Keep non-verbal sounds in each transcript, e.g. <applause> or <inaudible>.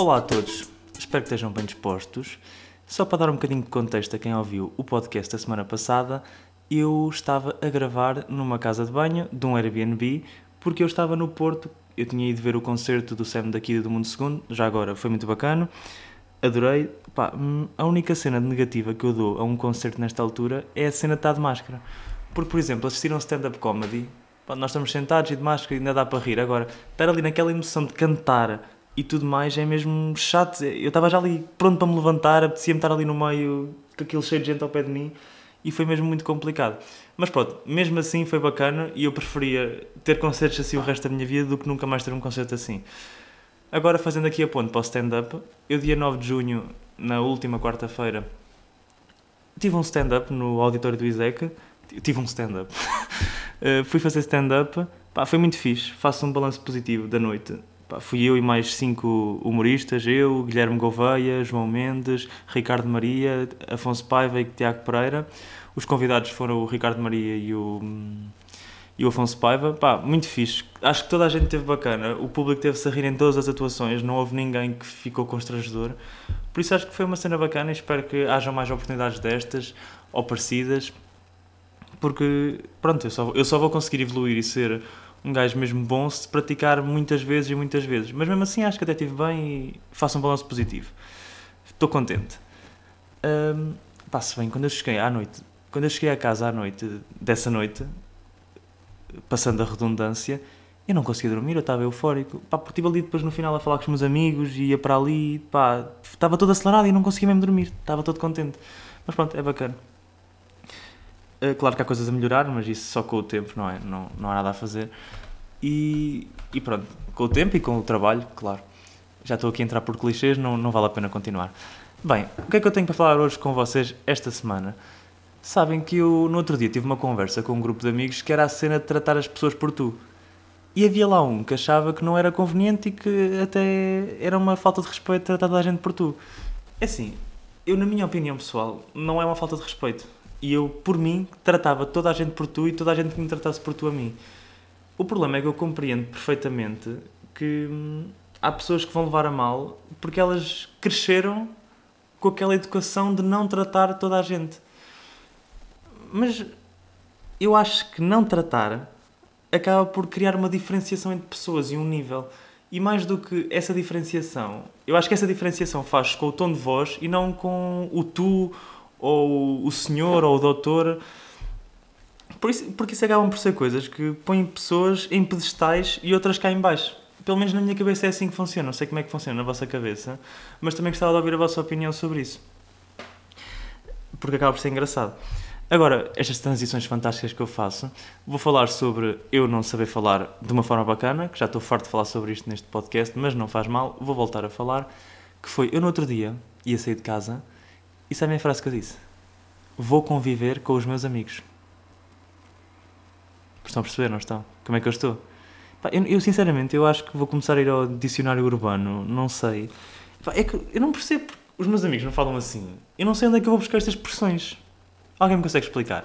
Olá a todos, espero que estejam bem dispostos. Só para dar um bocadinho de contexto a quem ouviu o podcast da semana passada, eu estava a gravar numa casa de banho de um Airbnb porque eu estava no Porto. Eu tinha ido ver o concerto do Sam daqui do Mundo Segundo, já agora foi muito bacana, adorei. Pá, hum, a única cena negativa que eu dou a um concerto nesta altura é a cena de estar de máscara. Porque, por exemplo, assistir a um stand-up comedy, pá, nós estamos sentados e de máscara ainda dá para rir. Agora, estar ali naquela emoção de cantar e tudo mais é mesmo chato. Eu estava já ali pronto para me levantar, apetecia-me estar ali no meio com aquele cheio de gente ao pé de mim e foi mesmo muito complicado. Mas pronto, mesmo assim foi bacana e eu preferia ter concertos assim o resto da minha vida do que nunca mais ter um concerto assim. Agora, fazendo aqui a ponte para o stand-up, eu, dia 9 de junho, na última quarta-feira, tive um stand-up no auditório do ISEC. Tive um stand-up. uh, <laughs> fui fazer stand-up. Foi muito fixe. Faço um balanço positivo da noite. Pá, fui eu e mais cinco humoristas, eu, Guilherme Gouveia, João Mendes, Ricardo Maria, Afonso Paiva e Tiago Pereira. Os convidados foram o Ricardo Maria e o, e o Afonso Paiva. Pá, muito fixe. Acho que toda a gente teve bacana. O público teve-se a rir em todas as atuações, não houve ninguém que ficou constrangedor. Por isso acho que foi uma cena bacana e espero que haja mais oportunidades destas ou parecidas. Porque, pronto, eu só, eu só vou conseguir evoluir e ser um gajo mesmo bom se praticar muitas vezes e muitas vezes. Mas mesmo assim acho que até estive bem e faço um balanço positivo. Estou contente. Um, passo bem, quando eu cheguei à noite, quando eu cheguei a casa à noite, dessa noite, passando a redundância, eu não conseguia dormir, eu estava eufórico. Pá, porque estive ali depois no final a falar com os meus amigos, ia para ali, pá, estava todo acelerado e não conseguia mesmo dormir, estava todo contente. Mas pronto, é bacana. Uh, claro que há coisas a melhorar, mas isso só com o tempo, não é? Não, não há nada a fazer. E, e pronto, com o tempo e com o trabalho, claro. Já estou aqui a entrar por clichês, não, não vale a pena continuar. Bem, o que é que eu tenho para falar hoje com vocês esta semana? Sabem que eu, no outro dia, tive uma conversa com um grupo de amigos que era a cena de tratar as pessoas por tu. E havia lá um que achava que não era conveniente e que até era uma falta de respeito tratar toda a gente por tu. É assim, eu, na minha opinião pessoal, não é uma falta de respeito e eu, por mim, tratava toda a gente por tu e toda a gente que me tratasse por tu a mim. O problema é que eu compreendo perfeitamente que hum, há pessoas que vão levar a mal porque elas cresceram com aquela educação de não tratar toda a gente. Mas eu acho que não tratar acaba por criar uma diferenciação entre pessoas e um nível. E mais do que essa diferenciação, eu acho que essa diferenciação faz com o tom de voz e não com o tu ou o senhor ou o doutor. Por isso, porque isso acabam por ser coisas que põem pessoas em pedestais e outras cá em baixo. Pelo menos na minha cabeça é assim que funciona. Não sei como é que funciona na vossa cabeça, mas também gostava de ouvir a vossa opinião sobre isso. Porque acaba por ser engraçado. Agora, estas transições fantásticas que eu faço, vou falar sobre eu não saber falar de uma forma bacana, que já estou farto de falar sobre isto neste podcast, mas não faz mal, vou voltar a falar, que foi, eu no outro dia ia sair de casa e sabem a frase que eu disse? Vou conviver com os meus amigos. Estão a perceber, não estão? Como é que eu estou? Eu, eu, sinceramente, eu acho que vou começar a ir ao dicionário urbano, não sei. É que eu não percebo, os meus amigos não falam assim. Eu não sei onde é que eu vou buscar estas expressões. Alguém me consegue explicar?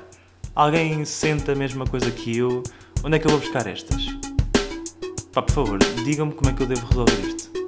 Alguém sente a mesma coisa que eu? Onde é que eu vou buscar estas? Pá, por favor, digam-me como é que eu devo resolver isto.